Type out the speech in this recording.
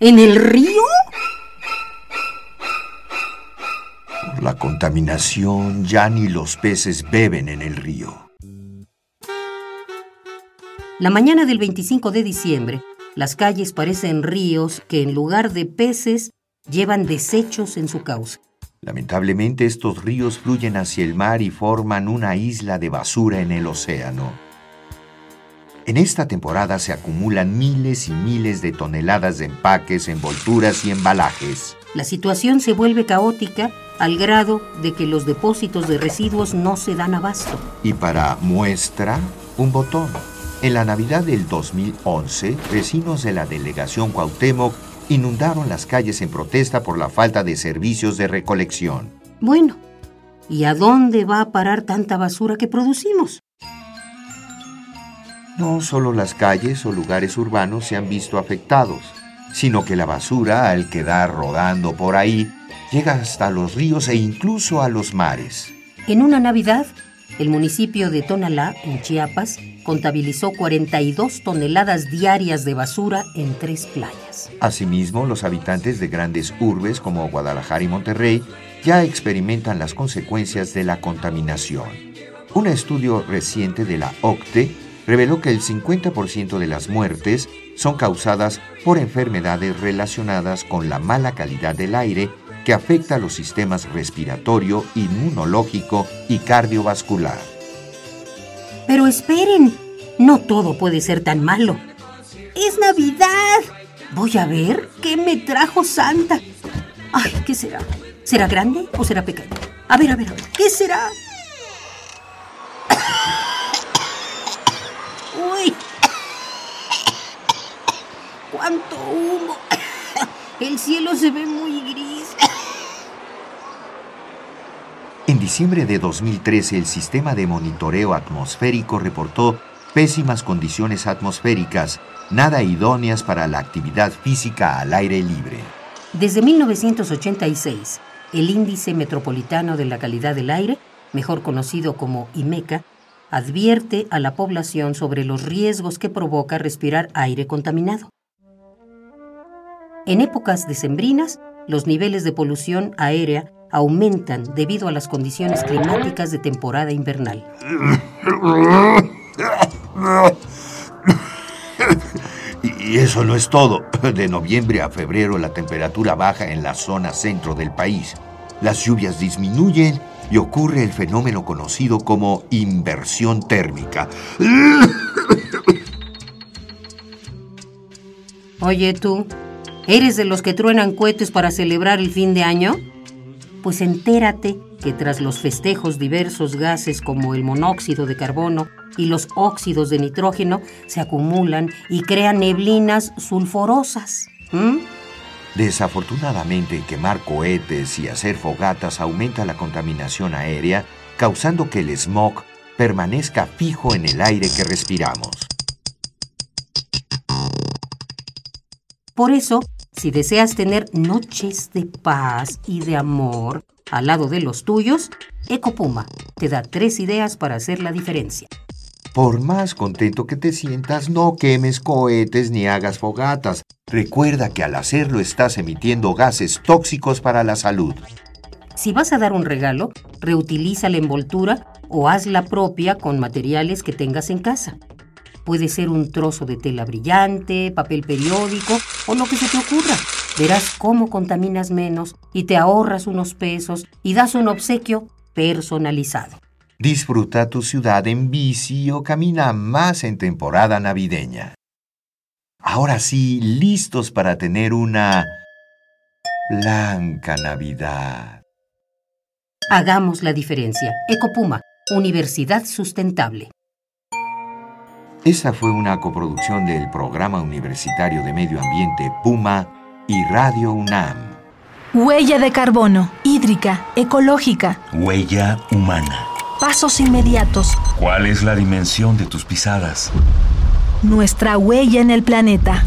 ¿En el río? Por la contaminación ya ni los peces beben en el río. La mañana del 25 de diciembre, las calles parecen ríos que en lugar de peces llevan desechos en su cauce. Lamentablemente estos ríos fluyen hacia el mar y forman una isla de basura en el océano. En esta temporada se acumulan miles y miles de toneladas de empaques, envolturas y embalajes. La situación se vuelve caótica al grado de que los depósitos de residuos no se dan abasto. Y para muestra, un botón. En la Navidad del 2011, vecinos de la delegación Cuauhtémoc inundaron las calles en protesta por la falta de servicios de recolección. Bueno, ¿y a dónde va a parar tanta basura que producimos? No solo las calles o lugares urbanos se han visto afectados, sino que la basura, al quedar rodando por ahí, llega hasta los ríos e incluso a los mares. En una Navidad, el municipio de Tonalá, en Chiapas, contabilizó 42 toneladas diarias de basura en tres playas. Asimismo, los habitantes de grandes urbes como Guadalajara y Monterrey ya experimentan las consecuencias de la contaminación. Un estudio reciente de la OCTE reveló que el 50% de las muertes son causadas por enfermedades relacionadas con la mala calidad del aire que afecta a los sistemas respiratorio, inmunológico y cardiovascular. Pero esperen, no todo puede ser tan malo. ¡Es Navidad! Voy a ver qué me trajo Santa. Ay, ¿qué será? ¿Será grande o será pequeño? A ver, a ver, a ver. ¿Qué será? ¡Cuánto humo! El cielo se ve muy gris. En diciembre de 2013, el sistema de monitoreo atmosférico reportó pésimas condiciones atmosféricas, nada idóneas para la actividad física al aire libre. Desde 1986, el Índice Metropolitano de la Calidad del Aire, mejor conocido como IMECA, advierte a la población sobre los riesgos que provoca respirar aire contaminado. En épocas decembrinas, los niveles de polución aérea aumentan debido a las condiciones climáticas de temporada invernal. Y eso no es todo. De noviembre a febrero la temperatura baja en la zona centro del país. Las lluvias disminuyen y ocurre el fenómeno conocido como inversión térmica. Oye tú, ¿eres de los que truenan cohetes para celebrar el fin de año? Pues entérate que tras los festejos diversos gases como el monóxido de carbono y los óxidos de nitrógeno se acumulan y crean neblinas sulfurosas. Desafortunadamente, quemar cohetes y hacer fogatas aumenta la contaminación aérea, causando que el smog permanezca fijo en el aire que respiramos. Por eso, si deseas tener noches de paz y de amor al lado de los tuyos, Ecopuma te da tres ideas para hacer la diferencia. Por más contento que te sientas, no quemes cohetes ni hagas fogatas. Recuerda que al hacerlo estás emitiendo gases tóxicos para la salud. Si vas a dar un regalo, reutiliza la envoltura o haz la propia con materiales que tengas en casa. Puede ser un trozo de tela brillante, papel periódico o lo que se te ocurra. Verás cómo contaminas menos y te ahorras unos pesos y das un obsequio personalizado. Disfruta tu ciudad en bici o camina más en temporada navideña. Ahora sí, listos para tener una blanca Navidad. Hagamos la diferencia. Ecopuma, Universidad Sustentable. Esa fue una coproducción del Programa Universitario de Medio Ambiente Puma y Radio UNAM. Huella de carbono, hídrica, ecológica. Huella humana. Pasos inmediatos. ¿Cuál es la dimensión de tus pisadas? Nuestra huella en el planeta.